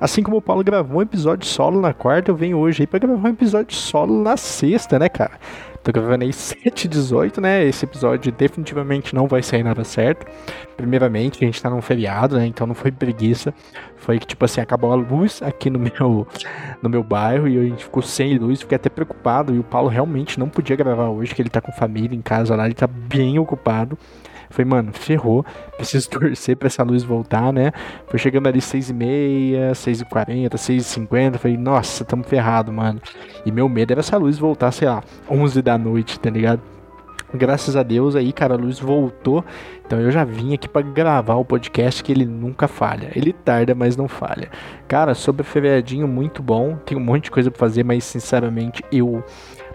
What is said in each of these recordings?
Assim como o Paulo gravou um episódio solo na quarta, eu venho hoje aí pra gravar um episódio solo na sexta, né, cara? Tô gravando aí 7 18, né? Esse episódio definitivamente não vai sair nada certo. Primeiramente, a gente tá num feriado, né? Então não foi preguiça. Foi que, tipo assim, acabou a luz aqui no meu, no meu bairro e a gente ficou sem luz. Fiquei até preocupado. E o Paulo realmente não podia gravar hoje, que ele tá com família em casa lá, ele tá bem ocupado. Falei, mano, ferrou. Preciso torcer pra essa luz voltar, né? Foi chegando ali 6h30, 6h40, 6h50. Falei, nossa, tamo ferrado, mano. E meu medo era essa luz voltar, sei lá, 11 da noite, tá ligado? Graças a Deus aí, cara, a luz voltou. Então eu já vim aqui para gravar o podcast que ele nunca falha. Ele tarda, mas não falha. Cara, sobre feriadinho, muito bom. Tem um monte de coisa para fazer, mas sinceramente eu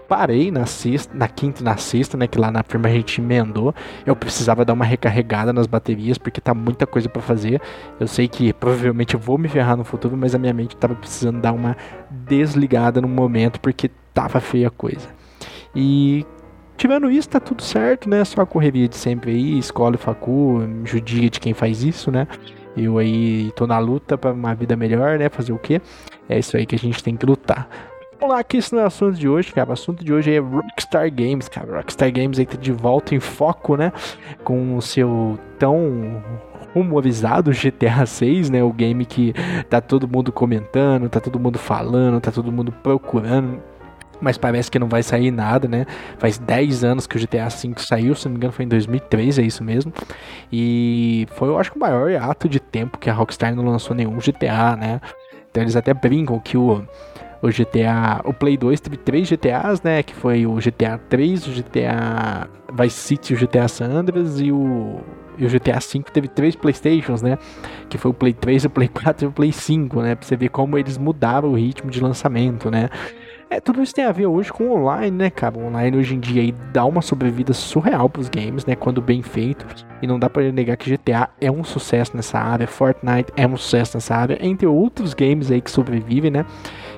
parei na sexta, na quinta e na sexta, né, que lá na firma a gente emendou. Eu precisava dar uma recarregada nas baterias porque tá muita coisa para fazer. Eu sei que provavelmente eu vou me ferrar no futuro, mas a minha mente tava precisando dar uma desligada no momento porque tava feia a coisa. E Tirando isso, tá tudo certo, né? Só a correria de sempre aí, escola e facu, judia de quem faz isso, né? Eu aí tô na luta para uma vida melhor, né? Fazer o quê? É isso aí que a gente tem que lutar. Vamos lá, que isso não é assunto de hoje, cara. O assunto de hoje é Rockstar Games, cara. Rockstar Games tá de volta em foco, né? Com o seu tão rumorizado GTA 6, né? O game que tá todo mundo comentando, tá todo mundo falando, tá todo mundo procurando. Mas parece que não vai sair nada, né? Faz 10 anos que o GTA V saiu, se não me engano foi em 2003, é isso mesmo. E foi, eu acho o maior ato de tempo que a Rockstar não lançou nenhum GTA, né? Então eles até brincam que o o GTA, o Play 2 teve três GTAs, né, que foi o GTA 3, o GTA Vice City, o GTA San Andreas e o e o GTA V teve três Playstations, né? Que foi o Play 3, o Play 4 e o Play 5, né? Pra você ver como eles mudaram o ritmo de lançamento, né? É, tudo isso tem a ver hoje com online, né, cara? O online hoje em dia aí dá uma sobrevida surreal pros games, né? Quando bem feito. E não dá para negar que GTA é um sucesso nessa área, Fortnite é um sucesso nessa área, entre outros games aí que sobrevivem, né?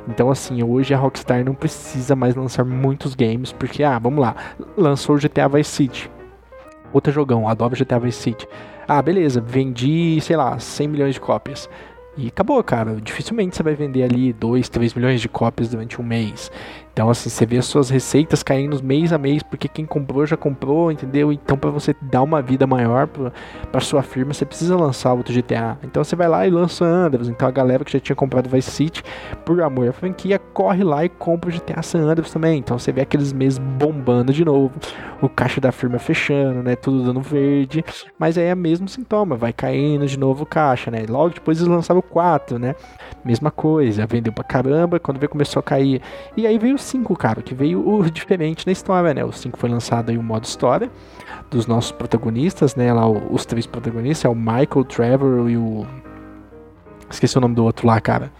Então, assim, hoje a Rockstar não precisa mais lançar muitos games, porque, ah, vamos lá, lançou o GTA Vice City. Outro jogão, adora GTA Vice City. Ah, beleza, vendi, sei lá, 100 milhões de cópias. E acabou, cara. Dificilmente você vai vender ali 2, 3 milhões de cópias durante um mês. Então, assim, você vê as suas receitas caindo mês a mês, porque quem comprou já comprou, entendeu? Então, para você dar uma vida maior para sua firma, você precisa lançar outro GTA. Então, você vai lá e lança Andreas. Então, a galera que já tinha comprado Vice City, por amor à franquia, corre lá e compra o GTA San Andreas também. Então, você vê aqueles meses bombando de novo, o caixa da firma fechando, né? Tudo dando verde. Mas aí é o mesmo sintoma, vai caindo de novo o caixa, né? Logo depois eles lançaram o 4, né? Mesma coisa, vendeu pra caramba, quando veio começou a cair. E aí veio 5, cara, que veio o diferente na história, né? O 5 foi lançado aí o modo história dos nossos protagonistas, né? Lá os três protagonistas, é o Michael, o Trevor e o esqueci o nome do outro lá, cara.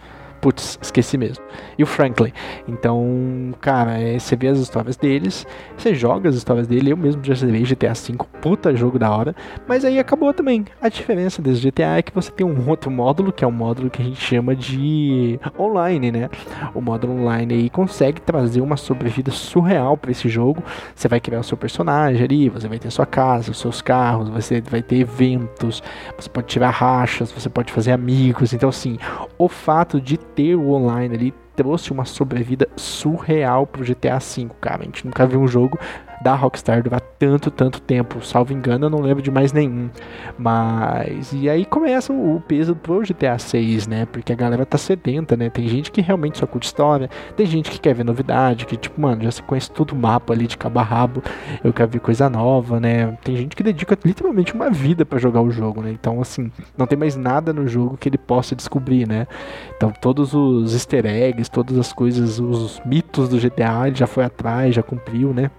Putz, esqueci mesmo. E o Franklin. Então, cara, é, você vê as histórias deles, você joga as histórias dele. Eu mesmo já joguei GTA V, puta jogo da hora. Mas aí acabou também. A diferença desse GTA é que você tem um outro módulo, que é um módulo que a gente chama de online, né? O módulo online aí consegue trazer uma sobrevida surreal para esse jogo. Você vai criar o seu personagem ali, você vai ter sua casa, os seus carros, você vai ter eventos, você pode tirar rachas, você pode fazer amigos. Então, assim, o fato de ter o online ali trouxe uma sobrevida surreal pro GTA V, cara. A gente nunca viu um jogo da Rockstar durar tanto, tanto tempo. Salvo engano, eu não lembro de mais nenhum. Mas. E aí começa o peso pro GTA 6, né? Porque a galera tá sedenta, né? Tem gente que realmente só curte história, tem gente que quer ver novidade, que tipo, mano, já se conhece todo o mapa ali de cabo a rabo. Eu quero ver coisa nova, né? Tem gente que dedica literalmente uma vida para jogar o jogo, né? Então, assim, não tem mais nada no jogo que ele possa descobrir, né? Então, todos os easter eggs, todas as coisas, os mitos do GTA, ele já foi atrás, já cumpriu, né?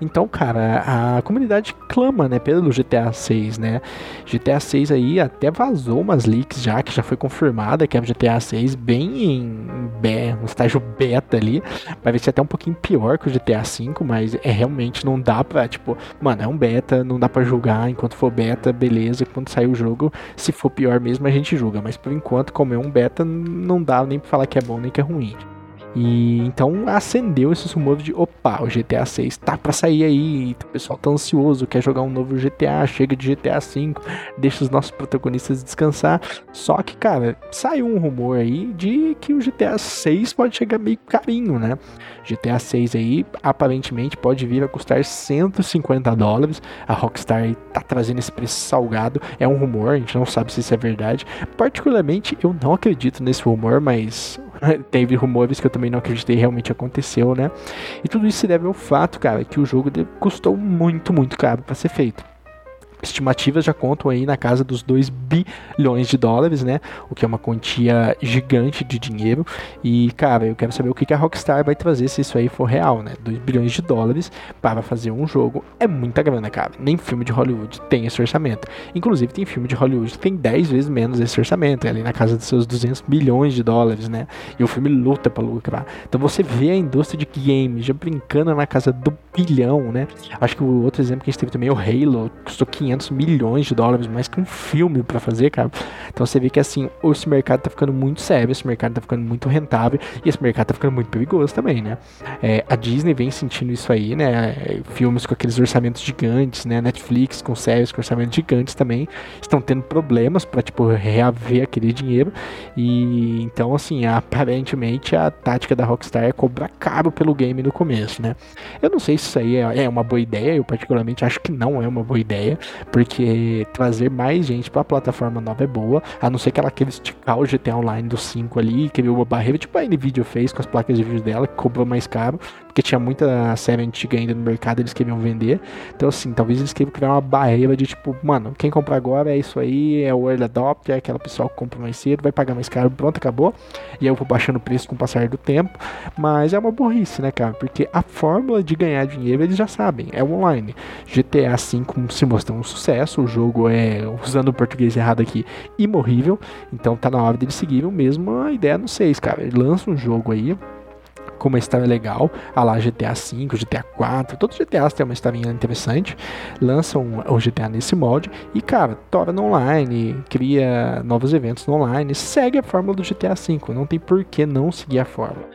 Então, cara, a comunidade clama, né, pelo GTA 6, né? GTA 6 aí até vazou umas leaks já, que já foi confirmada que é o GTA 6 bem em be no estágio beta ali. Vai ver se é até um pouquinho pior que o GTA 5, mas é realmente não dá pra, tipo, mano, é um beta, não dá pra julgar enquanto for beta, beleza, quando sair o jogo, se for pior mesmo a gente julga, mas por enquanto, como é um beta, não dá nem pra falar que é bom nem que é ruim. E então acendeu esse rumor de opa, o GTA 6 tá para sair aí, o pessoal tá ansioso, quer jogar um novo GTA, chega de GTA 5, deixa os nossos protagonistas descansar. Só que, cara, saiu um rumor aí de que o GTA 6 pode chegar meio carinho, né? GTA 6 aí aparentemente pode vir a custar 150 dólares. A Rockstar tá trazendo esse preço salgado. É um rumor, a gente não sabe se isso é verdade. Particularmente, eu não acredito nesse rumor, mas teve rumores que eu também não acreditei realmente aconteceu, né? E tudo isso se deve ao fato, cara, que o jogo custou muito, muito caro para ser feito. Estimativas já contam aí na casa dos 2 bilhões de dólares, né? O que é uma quantia gigante de dinheiro. E, cara, eu quero saber o que a Rockstar vai trazer se isso aí for real, né? 2 bilhões de dólares para fazer um jogo é muita grana, cara. Nem filme de Hollywood tem esse orçamento. Inclusive, tem filme de Hollywood que tem 10 vezes menos esse orçamento, é ali na casa dos seus 200 bilhões de dólares, né? E o filme luta para lucrar. Então você vê a indústria de games já brincando na casa do bilhão, né? Acho que o outro exemplo que a gente teve também é o Halo, custou 500 500 milhões de dólares, mais que um filme para fazer, cara. Então você vê que assim, esse mercado tá ficando muito sério, esse mercado tá ficando muito rentável e esse mercado tá ficando muito perigoso também, né? É, a Disney vem sentindo isso aí, né? Filmes com aqueles orçamentos gigantes, né? Netflix com séries com orçamentos gigantes também estão tendo problemas para tipo reaver aquele dinheiro e então assim, aparentemente a tática da Rockstar é cobrar caro pelo game no começo, né? Eu não sei se isso aí é, é uma boa ideia, eu particularmente acho que não é uma boa ideia, porque trazer mais gente pra plataforma nova é boa, a não ser que ela queira esticar o GTA Online do 5 ali, criou uma barreira, tipo a Nvidia fez com as placas de vídeo dela, que cobrou mais caro, porque tinha muita série antiga ainda no mercado, eles queriam vender. Então, assim, talvez eles queriam criar uma barreira de tipo, mano, quem compra agora é isso aí, é o early adopter, é aquela pessoa que compra mais cedo, vai pagar mais caro, pronto, acabou. E aí eu vou baixando o preço com o passar do tempo. Mas é uma burrice, né, cara? Porque a fórmula de ganhar dinheiro eles já sabem, é online. GTA V se mostrou um sucesso, o jogo é, usando o português errado aqui, imorrível. Então tá na hora deles seguirem mesmo a ideia no 6, cara. Ele lança um jogo aí com uma história legal, a lá GTA V, GTA 4, todos os GTAs têm uma historinha interessante, lançam o GTA nesse molde e, cara, torna online, cria novos eventos no online, segue a fórmula do GTA V, não tem por que não seguir a fórmula.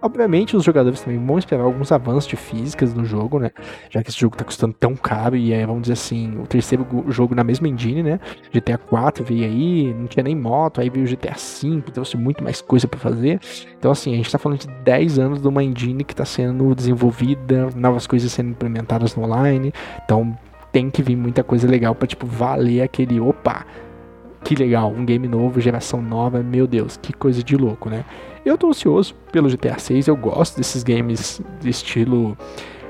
Obviamente, os jogadores também vão esperar alguns avanços de físicas no jogo, né? Já que esse jogo tá custando tão caro e é, vamos dizer assim, o terceiro jogo na mesma engine, né? GTA 4 veio aí, não tinha nem moto, aí veio o GTA 5, trouxe muito mais coisa para fazer. Então, assim, a gente tá falando de 10 anos de uma engine que tá sendo desenvolvida, novas coisas sendo implementadas no online. Então, tem que vir muita coisa legal para tipo, valer aquele opa que legal, um game novo, geração nova, meu Deus, que coisa de louco, né? Eu tô ansioso pelo GTA 6, eu gosto desses games de estilo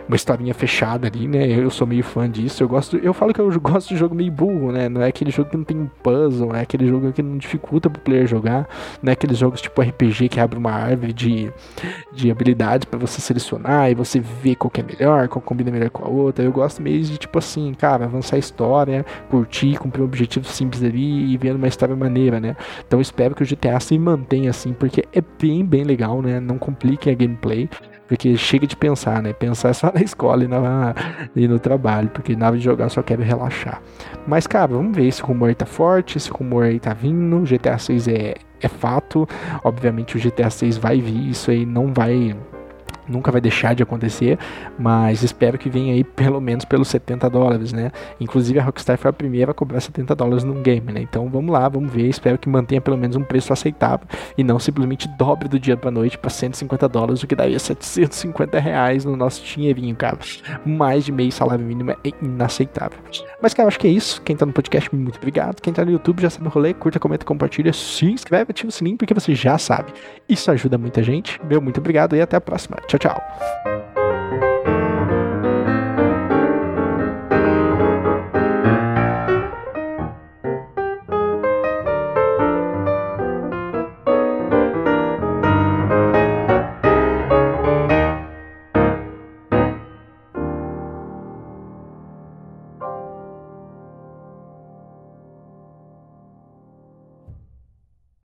uma historinha fechada ali, né? Eu sou meio fã disso. Eu gosto, eu falo que eu gosto de jogo meio burro, né? Não é aquele jogo que não tem puzzle, é aquele jogo que não dificulta pro player jogar, não é aqueles jogos tipo RPG que abre uma árvore de, de habilidades para você selecionar e você ver qual que é melhor, qual combina melhor com a outra. Eu gosto meio de tipo assim, cara, avançar a história, curtir, cumprir um objetivo simples ali e ver uma história maneira, né? Então espero que o GTA se mantenha assim, porque é bem, bem legal, né? Não complique a gameplay. Porque chega de pensar, né? Pensar só na escola e, na, e no trabalho, porque na hora de jogar só quero relaxar. Mas, cara, vamos ver. Esse rumor aí tá forte, esse rumor aí tá vindo. GTA 6 é, é fato. Obviamente o GTA 6 vai vir, isso aí não vai nunca vai deixar de acontecer, mas espero que venha aí pelo menos pelos 70 dólares, né? Inclusive a Rockstar foi a primeira a cobrar 70 dólares num game, né? Então vamos lá, vamos ver, espero que mantenha pelo menos um preço aceitável e não simplesmente dobre do dia para noite para 150 dólares, o que daria 750 reais no nosso dinheirinho, cara. Mais de meio salário mínimo é inaceitável. Mas, cara, acho que é isso. Quem tá no podcast, muito obrigado. Quem tá no YouTube já sabe o rolê, curta, comenta, compartilha, se inscreve, ativa o sininho, porque você já sabe. Isso ajuda muita gente. Meu muito obrigado e até a próxima. Tchau, tchau.